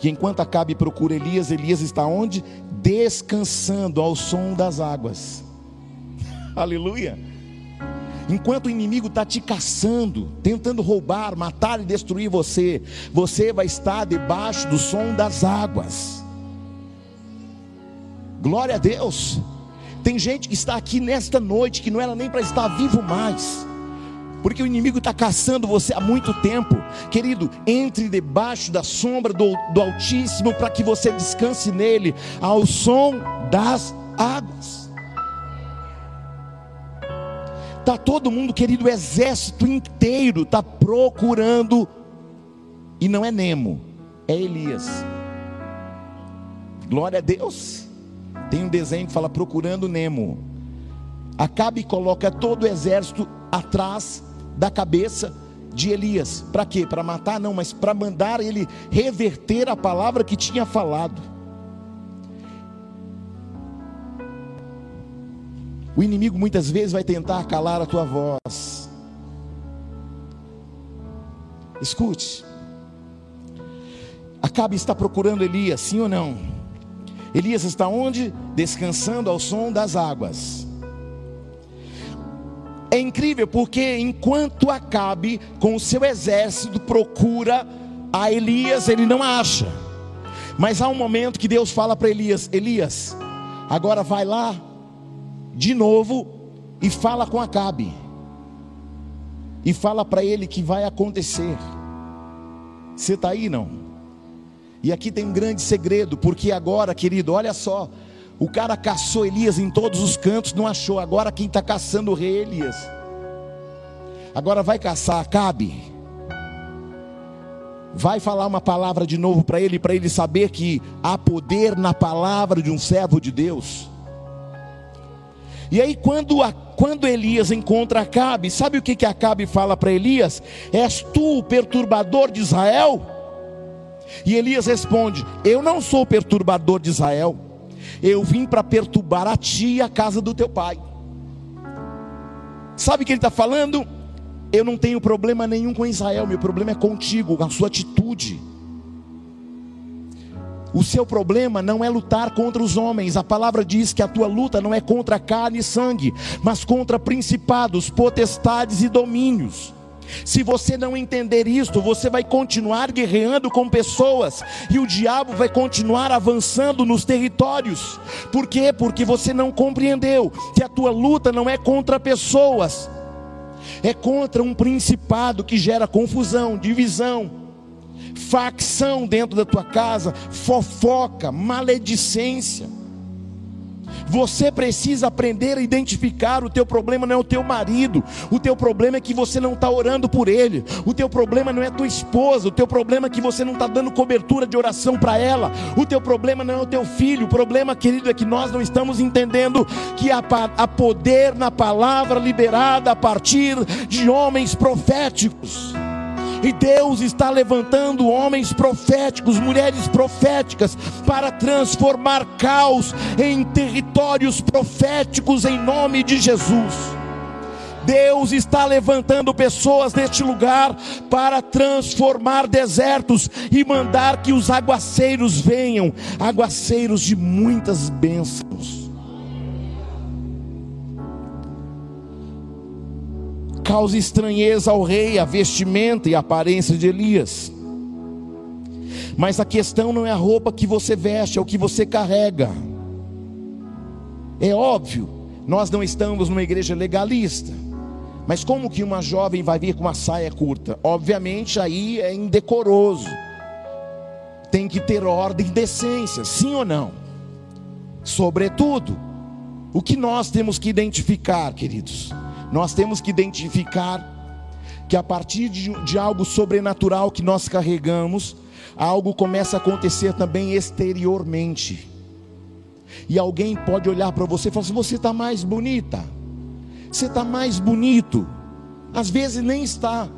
E enquanto Acabe procura Elias, Elias está onde? Descansando ao som das águas. Aleluia. Enquanto o inimigo está te caçando, tentando roubar, matar e destruir você, você vai estar debaixo do som das águas. Glória a Deus. Tem gente que está aqui nesta noite que não era nem para estar vivo mais, porque o inimigo está caçando você há muito tempo. Querido, entre debaixo da sombra do, do Altíssimo para que você descanse nele, ao som das águas. Está todo mundo, querido, o exército inteiro está procurando, e não é Nemo, é Elias. Glória a Deus. Tem um desenho que fala procurando Nemo. Acabe e coloca todo o exército atrás da cabeça de Elias. Para quê? Para matar? Não, mas para mandar ele reverter a palavra que tinha falado. O inimigo muitas vezes vai tentar calar a tua voz. Escute. Acabe está procurando Elias, sim ou não? Elias está onde? Descansando ao som das águas. É incrível porque enquanto Acabe com o seu exército procura a Elias, ele não acha. Mas há um momento que Deus fala para Elias: Elias, agora vai lá de novo e fala com Acabe. E fala para ele que vai acontecer. Você está aí não? E aqui tem um grande segredo, porque agora, querido, olha só, o cara caçou Elias em todos os cantos, não achou. Agora quem está caçando o rei é Elias. Agora vai caçar Acabe vai falar uma palavra de novo para ele, para ele saber que há poder na palavra de um servo de Deus. E aí, quando, a, quando Elias encontra Acabe, sabe o que, que Acabe fala para Elias? És tu o perturbador de Israel? E Elias responde: Eu não sou o perturbador de Israel, eu vim para perturbar a ti e a casa do teu pai. Sabe o que ele está falando? Eu não tenho problema nenhum com Israel, meu problema é contigo, com a sua atitude. O seu problema não é lutar contra os homens. A palavra diz que a tua luta não é contra carne e sangue, mas contra principados, potestades e domínios. Se você não entender isto, você vai continuar guerreando com pessoas e o diabo vai continuar avançando nos territórios. Por quê? Porque você não compreendeu que a tua luta não é contra pessoas, é contra um principado que gera confusão, divisão, facção dentro da tua casa, fofoca, maledicência. Você precisa aprender a identificar o teu problema não é o teu marido, o teu problema é que você não está orando por ele, o teu problema não é tua esposa, o teu problema é que você não está dando cobertura de oração para ela, o teu problema não é o teu filho, o problema, querido, é que nós não estamos entendendo que há, há poder na palavra liberada a partir de homens proféticos. E Deus está levantando homens proféticos, mulheres proféticas, para transformar caos em territórios proféticos em nome de Jesus. Deus está levantando pessoas neste lugar para transformar desertos e mandar que os aguaceiros venham aguaceiros de muitas bênçãos. Causa estranheza ao rei a vestimenta e a aparência de Elias. Mas a questão não é a roupa que você veste, é o que você carrega. É óbvio, nós não estamos numa igreja legalista. Mas como que uma jovem vai vir com uma saia curta? Obviamente aí é indecoroso. Tem que ter ordem e decência, sim ou não? Sobretudo, o que nós temos que identificar, queridos? Nós temos que identificar que a partir de, de algo sobrenatural que nós carregamos, algo começa a acontecer também exteriormente. E alguém pode olhar para você e falar assim: você está mais bonita, você está mais bonito. Às vezes nem está,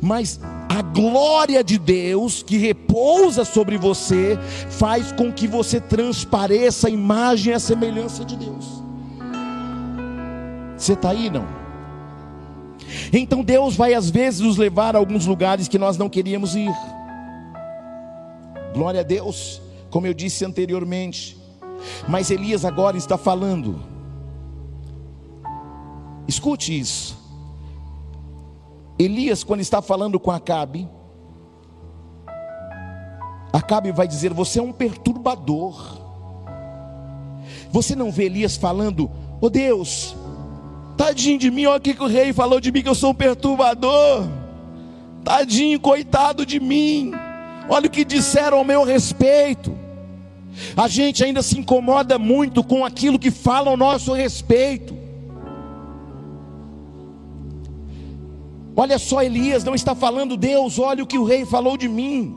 mas a glória de Deus que repousa sobre você faz com que você transpareça a imagem e a semelhança de Deus. Você está aí, não? Então Deus vai às vezes nos levar a alguns lugares que nós não queríamos ir. Glória a Deus, como eu disse anteriormente. Mas Elias agora está falando. Escute isso. Elias, quando está falando com Acabe, Acabe vai dizer: Você é um perturbador. Você não vê Elias falando: Oh Deus, Tadinho de mim, olha o que o rei falou de mim, que eu sou um perturbador. Tadinho, coitado de mim. Olha o que disseram ao meu respeito. A gente ainda se incomoda muito com aquilo que falam ao nosso respeito. Olha só, Elias não está falando, Deus, olha o que o rei falou de mim.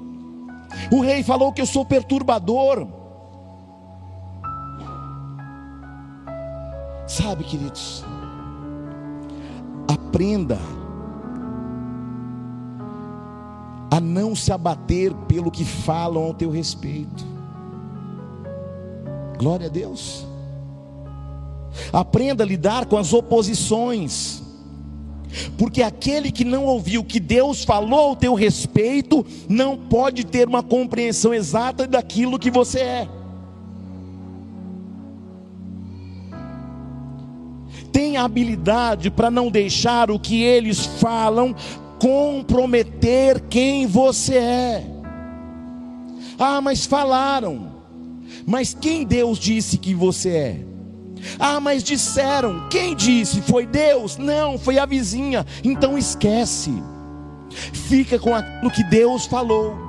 O rei falou que eu sou perturbador. Sabe, queridos, Aprenda a não se abater pelo que falam ao teu respeito. Glória a Deus. Aprenda a lidar com as oposições. Porque aquele que não ouviu o que Deus falou ao teu respeito, não pode ter uma compreensão exata daquilo que você é. Habilidade para não deixar o que eles falam comprometer quem você é. Ah, mas falaram. Mas quem Deus disse que você é? Ah, mas disseram. Quem disse? Foi Deus? Não, foi a vizinha. Então esquece. Fica com aquilo que Deus falou.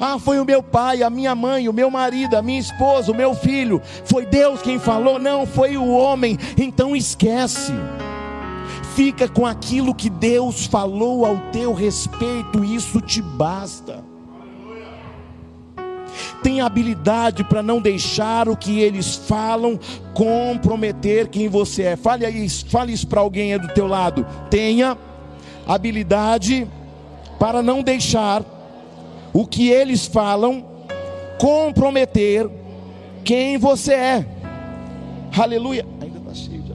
Ah, foi o meu pai, a minha mãe, o meu marido, a minha esposa, o meu filho. Foi Deus quem falou? Não, foi o homem. Então esquece. Fica com aquilo que Deus falou ao teu respeito, isso te basta tenha habilidade para não deixar o que eles falam comprometer quem você é. Fale isso, fale isso para alguém aí do teu lado. Tenha habilidade para não deixar o que eles falam comprometer quem você é. Aleluia. Ainda está cheio de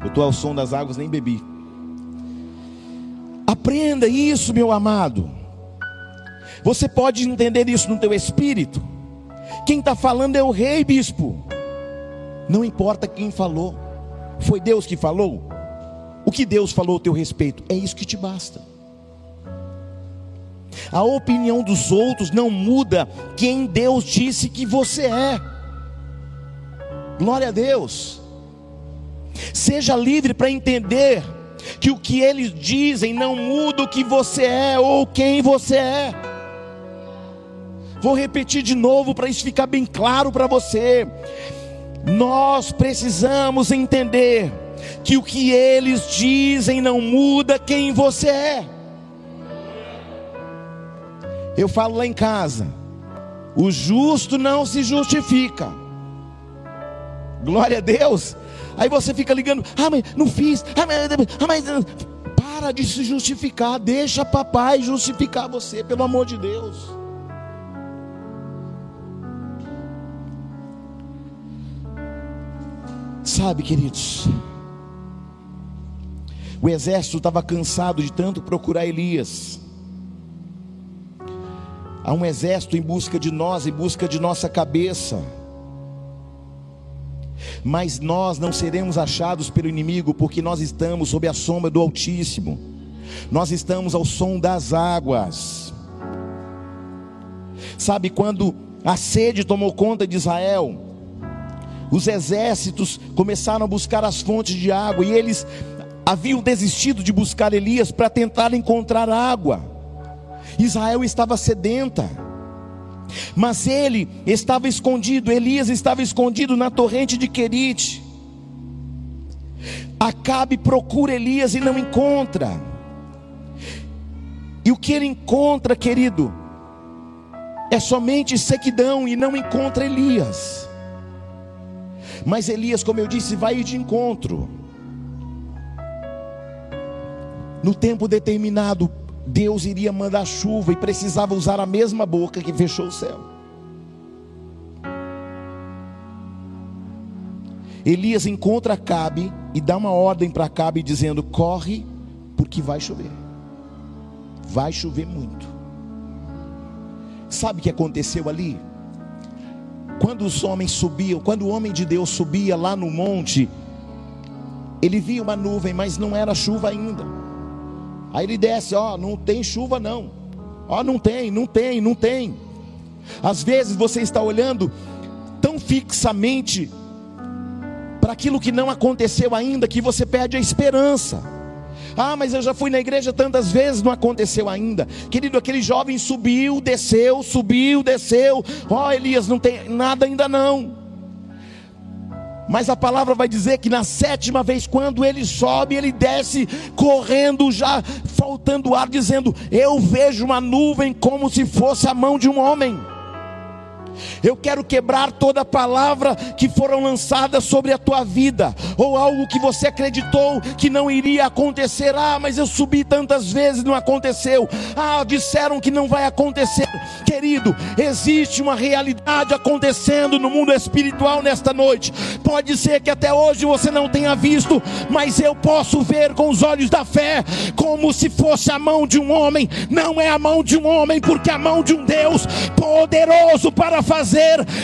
Eu estou ao som das águas, nem bebi. Aprenda isso, meu amado. Você pode entender isso no teu espírito. Quem está falando é o rei bispo. Não importa quem falou. Foi Deus que falou. O que Deus falou a teu respeito, é isso que te basta. A opinião dos outros não muda quem Deus disse que você é. Glória a Deus. Seja livre para entender que o que eles dizem não muda o que você é ou quem você é. Vou repetir de novo para isso ficar bem claro para você. Nós precisamos entender que o que eles dizem não muda quem você é. Eu falo lá em casa: o justo não se justifica. Glória a Deus. Aí você fica ligando, ah, mas não fiz, ah, mas, ah, mas para de se justificar, deixa papai justificar você, pelo amor de Deus. Sabe, queridos, o exército estava cansado de tanto procurar Elias. Há um exército em busca de nós, em busca de nossa cabeça mas nós não seremos achados pelo inimigo, porque nós estamos sob a sombra do Altíssimo, nós estamos ao som das águas. Sabe quando a sede tomou conta de Israel? Os exércitos começaram a buscar as fontes de água e eles haviam desistido de buscar Elias para tentar encontrar água. Israel estava sedenta. Mas ele estava escondido, Elias estava escondido na torrente de Querite. Acabe procura Elias e não encontra. E o que ele encontra, querido, é somente sequidão e não encontra Elias. Mas Elias, como eu disse, vai de encontro. No tempo determinado, Deus iria mandar chuva e precisava usar a mesma boca que fechou o céu. Elias encontra Cabe e dá uma ordem para Cabe dizendo: corre, porque vai chover. Vai chover muito. Sabe o que aconteceu ali? Quando os homens subiam, quando o homem de Deus subia lá no monte, ele via uma nuvem, mas não era chuva ainda. Aí ele desce, ó, não tem chuva não. Ó, não tem, não tem, não tem. Às vezes você está olhando tão fixamente para aquilo que não aconteceu ainda que você perde a esperança. Ah, mas eu já fui na igreja tantas vezes, não aconteceu ainda. Querido, aquele jovem subiu, desceu, subiu, desceu. Ó, oh, Elias, não tem nada ainda não. Mas a palavra vai dizer que na sétima vez, quando ele sobe, ele desce correndo, já faltando ar, dizendo: Eu vejo uma nuvem como se fosse a mão de um homem. Eu quero quebrar toda palavra que foram lançadas sobre a tua vida, ou algo que você acreditou que não iria acontecer. Ah, mas eu subi tantas vezes, não aconteceu. Ah, disseram que não vai acontecer. Querido, existe uma realidade acontecendo no mundo espiritual nesta noite. Pode ser que até hoje você não tenha visto, mas eu posso ver com os olhos da fé, como se fosse a mão de um homem. Não é a mão de um homem, porque a mão de um Deus poderoso para fazer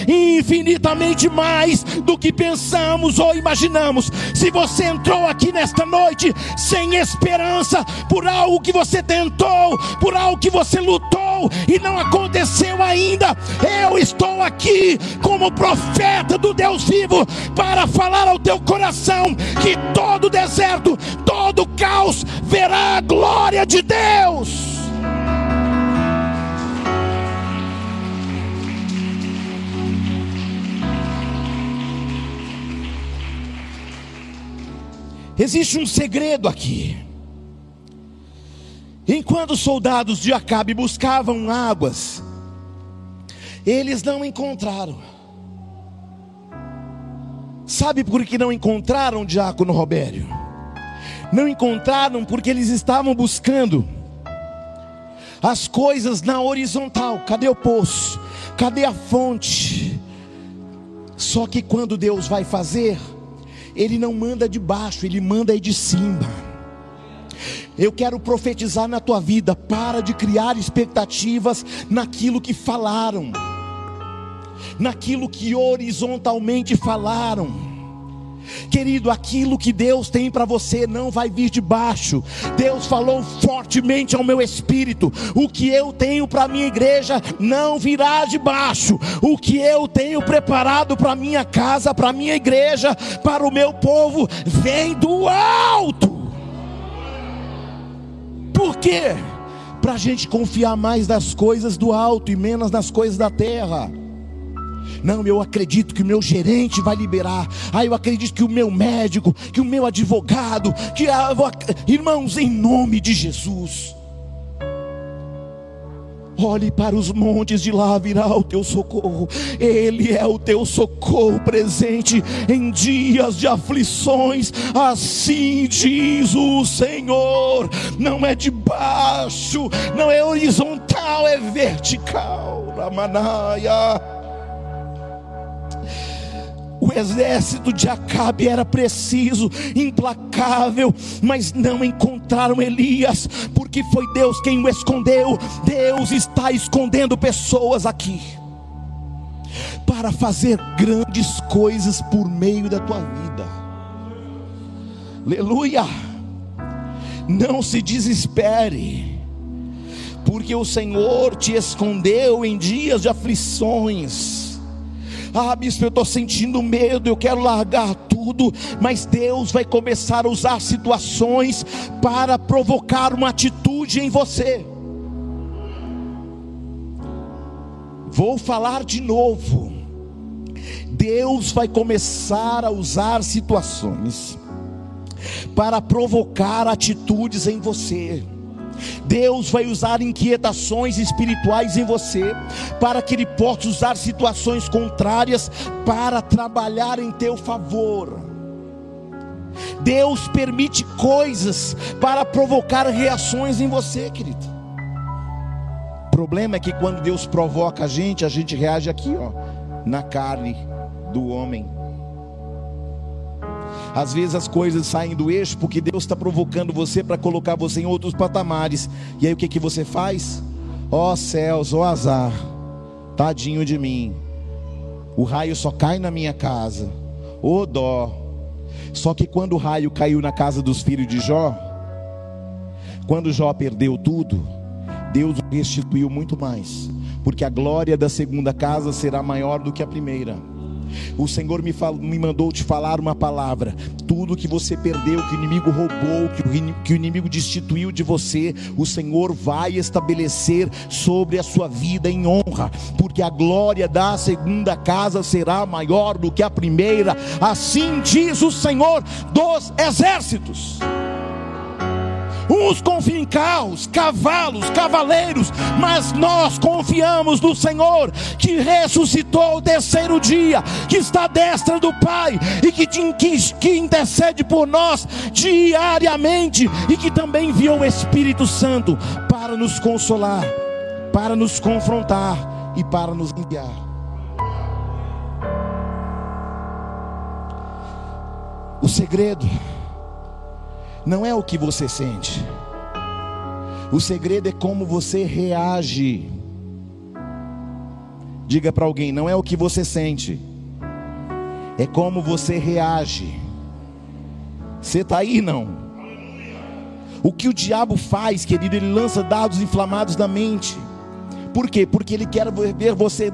infinitamente mais do que pensamos ou imaginamos. Se você entrou aqui nesta noite sem esperança por algo que você tentou, por algo que você lutou e não aconteceu ainda, eu estou aqui como profeta do Deus vivo para falar ao teu coração que todo deserto, todo caos verá a glória de Deus. Existe um segredo aqui. Enquanto os soldados de Acabe buscavam águas, eles não encontraram. Sabe por que não encontraram Diácono Robério? Não encontraram porque eles estavam buscando as coisas na horizontal. Cadê o poço? Cadê a fonte? Só que quando Deus vai fazer, ele não manda de baixo, ele manda aí de cima. Eu quero profetizar na tua vida, para de criar expectativas naquilo que falaram, naquilo que horizontalmente falaram. Querido, aquilo que Deus tem para você não vai vir de baixo. Deus falou fortemente ao meu espírito: o que eu tenho para minha igreja não virá de baixo. O que eu tenho preparado para minha casa, para minha igreja, para o meu povo, vem do alto. Por quê? Para a gente confiar mais nas coisas do alto e menos nas coisas da terra. Não, eu acredito que o meu gerente vai liberar. Ah, eu acredito que o meu médico, que o meu advogado, que a... irmãos, em nome de Jesus. Olhe para os montes, de lá virá o teu socorro. Ele é o teu socorro presente em dias de aflições. Assim diz o Senhor. Não é de baixo, não é horizontal, é vertical. Ramanaia. O exército de Acabe era preciso, implacável, mas não encontraram Elias, porque foi Deus quem o escondeu. Deus está escondendo pessoas aqui para fazer grandes coisas por meio da tua vida. Aleluia! Não se desespere, porque o Senhor te escondeu em dias de aflições ah, bispo, eu estou sentindo medo, eu quero largar tudo. Mas Deus vai começar a usar situações para provocar uma atitude em você. Vou falar de novo. Deus vai começar a usar situações para provocar atitudes em você. Deus vai usar inquietações espirituais em você, para que Ele possa usar situações contrárias para trabalhar em teu favor. Deus permite coisas para provocar reações em você, querido. O problema é que quando Deus provoca a gente, a gente reage aqui, ó, na carne do homem. Às vezes as coisas saem do eixo porque Deus está provocando você para colocar você em outros patamares. E aí o que, que você faz? Ó oh, céus, ó oh, azar, tadinho de mim. O raio só cai na minha casa. Ô oh, dó. Só que quando o raio caiu na casa dos filhos de Jó, quando Jó perdeu tudo, Deus restituiu muito mais, porque a glória da segunda casa será maior do que a primeira. O Senhor me, falou, me mandou te falar uma palavra. Tudo que você perdeu, que o inimigo roubou, que o, inimigo destituiu de você, o Senhor vai estabelecer sobre a sua vida em honra, porque a glória da segunda casa será maior do que a primeira. Assim diz o Senhor dos exércitos. Uns confiam em carros, cavalos, cavaleiros, mas nós confiamos no Senhor que ressuscitou ao terceiro dia, que está à destra do Pai e que, que, que intercede por nós diariamente e que também enviou o Espírito Santo para nos consolar, para nos confrontar e para nos enviar. O segredo não é o que você sente, o segredo é como você reage. Diga para alguém: não é o que você sente, é como você reage. Você está aí, não? O que o diabo faz, querido, ele lança dados inflamados na mente. Por quê? Porque ele quer ver você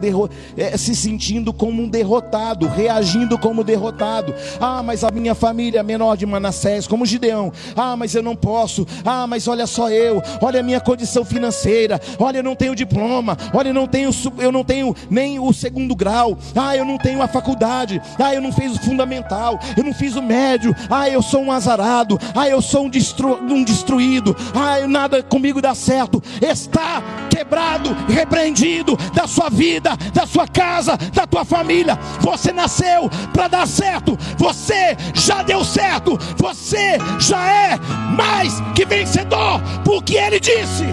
é, se sentindo como um derrotado, reagindo como derrotado. Ah, mas a minha família é menor de Manassés, como Gideão. Ah, mas eu não posso. Ah, mas olha só eu. Olha a minha condição financeira. Olha, eu não tenho diploma. Olha, eu não tenho, eu não tenho nem o segundo grau. Ah, eu não tenho a faculdade. Ah, eu não fiz o fundamental. Eu não fiz o médio. Ah, eu sou um azarado. Ah, eu sou um, destru, um destruído. Ah, nada comigo dá certo. Está quebrado repreendido da sua vida, da sua casa, da tua família. Você nasceu para dar certo, você já deu certo, você já é mais que vencedor, porque Ele disse.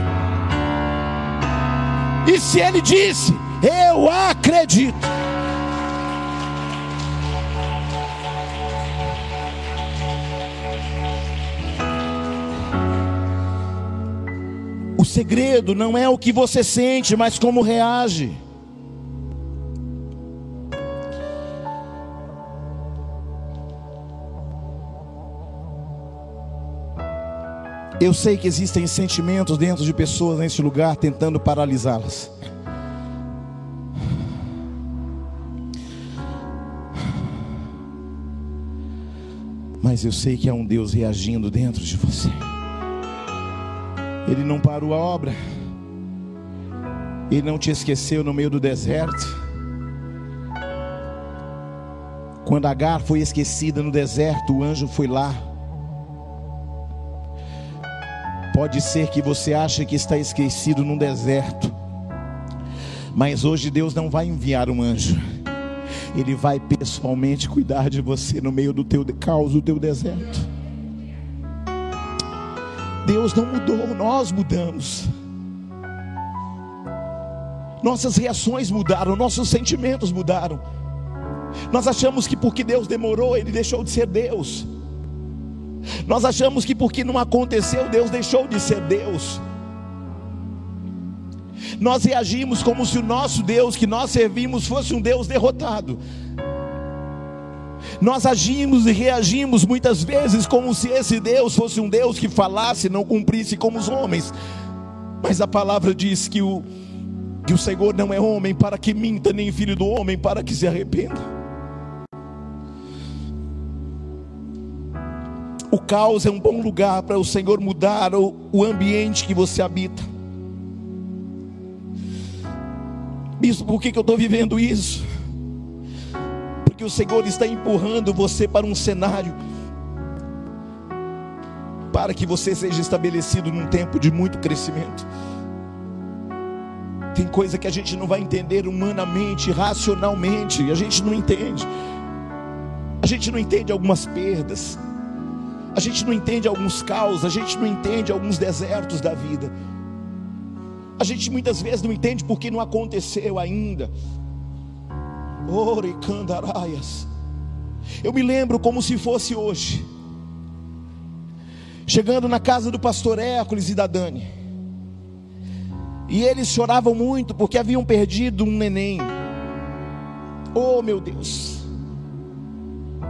E se Ele disse, eu acredito. Segredo não é o que você sente, mas como reage. Eu sei que existem sentimentos dentro de pessoas nesse lugar tentando paralisá-las. Mas eu sei que há um Deus reagindo dentro de você. Ele não parou a obra. Ele não te esqueceu no meio do deserto. Quando Agar foi esquecida no deserto, o anjo foi lá. Pode ser que você ache que está esquecido no deserto, mas hoje Deus não vai enviar um anjo. Ele vai pessoalmente cuidar de você no meio do teu caos, do teu deserto. Deus não mudou, nós mudamos. Nossas reações mudaram, nossos sentimentos mudaram. Nós achamos que porque Deus demorou, Ele deixou de ser Deus. Nós achamos que porque não aconteceu, Deus deixou de ser Deus. Nós reagimos como se o nosso Deus que nós servimos fosse um Deus derrotado. Nós agimos e reagimos muitas vezes como se esse Deus fosse um Deus que falasse não cumprisse como os homens. Mas a palavra diz que o, que o Senhor não é homem para que minta, nem filho do homem para que se arrependa. O caos é um bom lugar para o Senhor mudar o, o ambiente que você habita. Bispo, por que, que eu estou vivendo isso? Porque o Senhor está empurrando você para um cenário para que você seja estabelecido num tempo de muito crescimento. Tem coisa que a gente não vai entender humanamente, racionalmente, a gente não entende. A gente não entende algumas perdas. A gente não entende alguns caos, a gente não entende alguns desertos da vida. A gente muitas vezes não entende porque não aconteceu ainda. Oricandaraias. Eu me lembro como se fosse hoje. Chegando na casa do pastor Hércules e da Dani. E eles choravam muito porque haviam perdido um neném. Oh, meu Deus.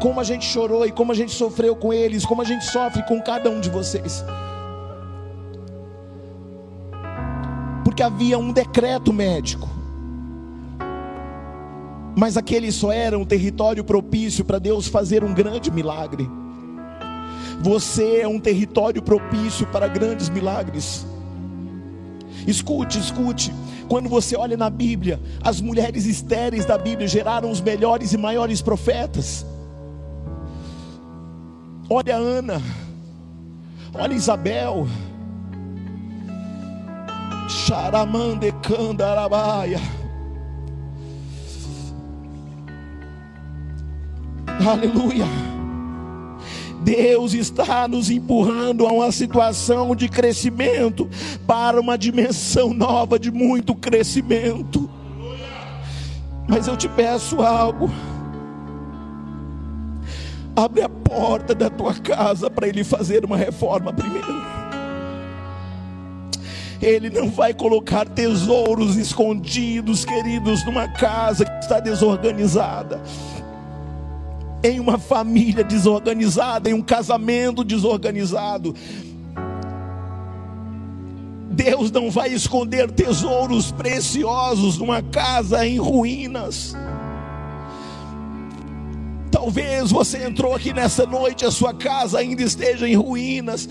Como a gente chorou e como a gente sofreu com eles, como a gente sofre com cada um de vocês. Porque havia um decreto médico mas aquele só era um território propício para Deus fazer um grande milagre. Você é um território propício para grandes milagres. Escute, escute. Quando você olha na Bíblia, as mulheres estéreis da Bíblia geraram os melhores e maiores profetas. Olha Ana, olha Isabel, Xaramande Candarabaia. Aleluia. Deus está nos empurrando a uma situação de crescimento para uma dimensão nova de muito crescimento. Mas eu te peço algo. Abre a porta da tua casa para ele fazer uma reforma primeiro. Ele não vai colocar tesouros escondidos, queridos, numa casa que está desorganizada em uma família desorganizada, em um casamento desorganizado. Deus não vai esconder tesouros preciosos numa casa em ruínas. Talvez você entrou aqui nessa noite, a sua casa ainda esteja em ruínas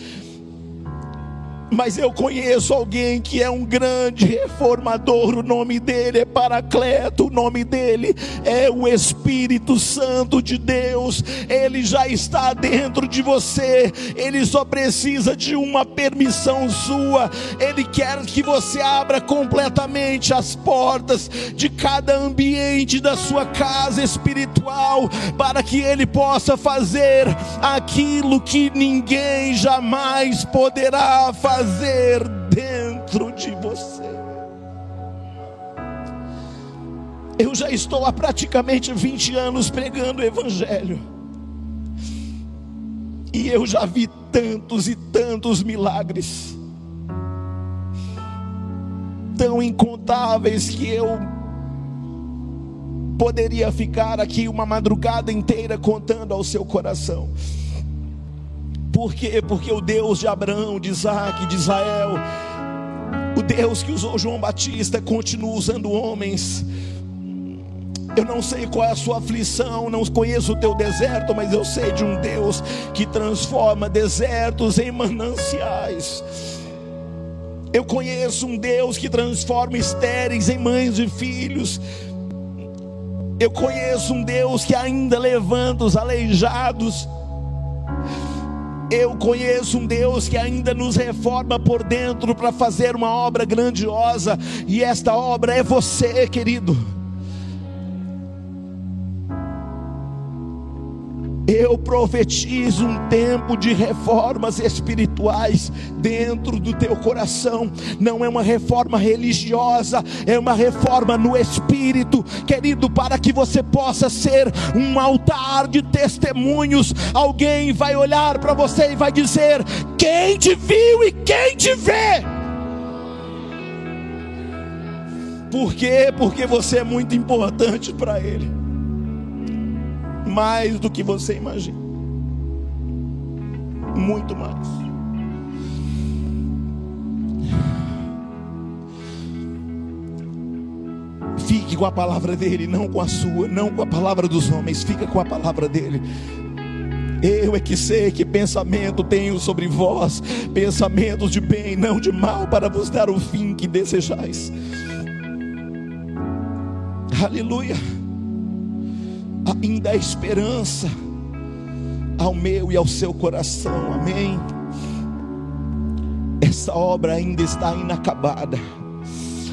mas eu conheço alguém que é um grande reformador, o nome dele é Paracleto, o nome dele é o Espírito Santo de Deus, ele já está dentro de você, ele só precisa de uma permissão sua, ele quer que você abra completamente as portas de cada ambiente da sua casa espiritual, para que ele possa fazer aquilo que ninguém jamais poderá fazer fazer dentro de você. Eu já estou há praticamente 20 anos pregando o Evangelho. E eu já vi tantos e tantos milagres, tão incontáveis que eu poderia ficar aqui uma madrugada inteira contando ao seu coração. Por quê? Porque o Deus de Abraão, de Isaac, de Israel, o Deus que usou João Batista, continua usando homens. Eu não sei qual é a sua aflição, não conheço o teu deserto, mas eu sei de um Deus que transforma desertos em mananciais. Eu conheço um Deus que transforma estéreis em mães e filhos. Eu conheço um Deus que ainda levanta os aleijados. Eu conheço um Deus que ainda nos reforma por dentro para fazer uma obra grandiosa, e esta obra é você, querido. Eu profetizo um tempo de reformas espirituais dentro do teu coração. Não é uma reforma religiosa, é uma reforma no espírito, querido, para que você possa ser um altar de testemunhos. Alguém vai olhar para você e vai dizer: Quem te viu e quem te vê? Por quê? Porque você é muito importante para Ele mais do que você imagina. Muito mais. Fique com a palavra dele, não com a sua, não com a palavra dos homens, fica com a palavra dele. Eu é que sei que pensamento tenho sobre vós, pensamentos de bem, não de mal, para vos dar o fim que desejais. Aleluia ainda há esperança ao meu e ao seu coração, amém. Essa obra ainda está inacabada,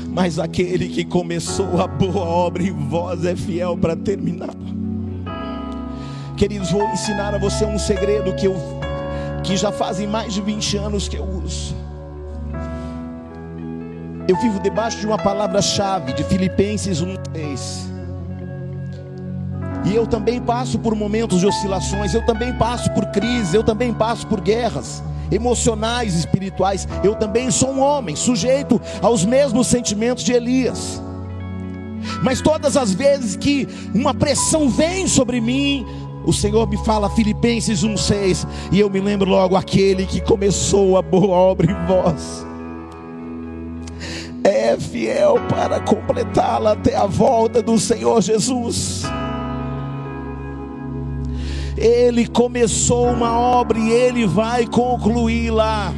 mas aquele que começou a boa obra em vós é fiel para terminar. Queridos, vou ensinar a você um segredo que eu que já fazem mais de 20 anos que eu uso. Eu vivo debaixo de uma palavra-chave de Filipenses 1:3 e eu também passo por momentos de oscilações, eu também passo por crises, eu também passo por guerras emocionais, espirituais. Eu também sou um homem sujeito aos mesmos sentimentos de Elias. Mas todas as vezes que uma pressão vem sobre mim, o Senhor me fala Filipenses 1:6 e eu me lembro logo aquele que começou a boa obra em vós. É fiel para completá-la até a volta do Senhor Jesus. Ele começou uma obra e ele vai concluí-la.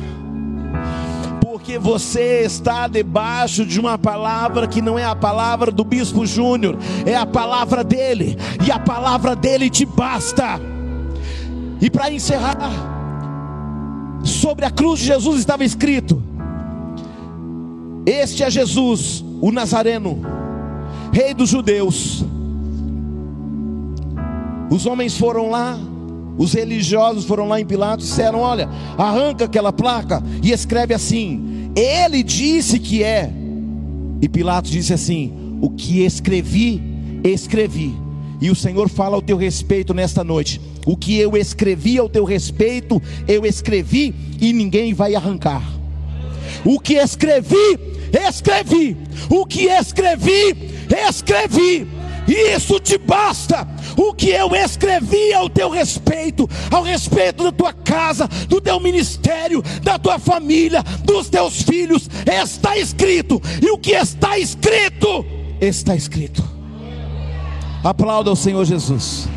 Porque você está debaixo de uma palavra que não é a palavra do bispo Júnior, é a palavra dele, e a palavra dele te basta. E para encerrar, sobre a cruz de Jesus estava escrito: Este é Jesus, o Nazareno, Rei dos Judeus. Os homens foram lá, os religiosos foram lá em Pilatos e disseram: Olha, arranca aquela placa e escreve assim: Ele disse que é. E Pilatos disse assim: O que escrevi, escrevi. E o Senhor fala ao teu respeito nesta noite: O que eu escrevi ao teu respeito, eu escrevi e ninguém vai arrancar. O que escrevi, escrevi. O que escrevi, escrevi. E isso te basta. O que eu escrevi ao teu respeito, ao respeito da tua casa, do teu ministério, da tua família, dos teus filhos, está escrito. E o que está escrito, está escrito. Aplauda o Senhor Jesus.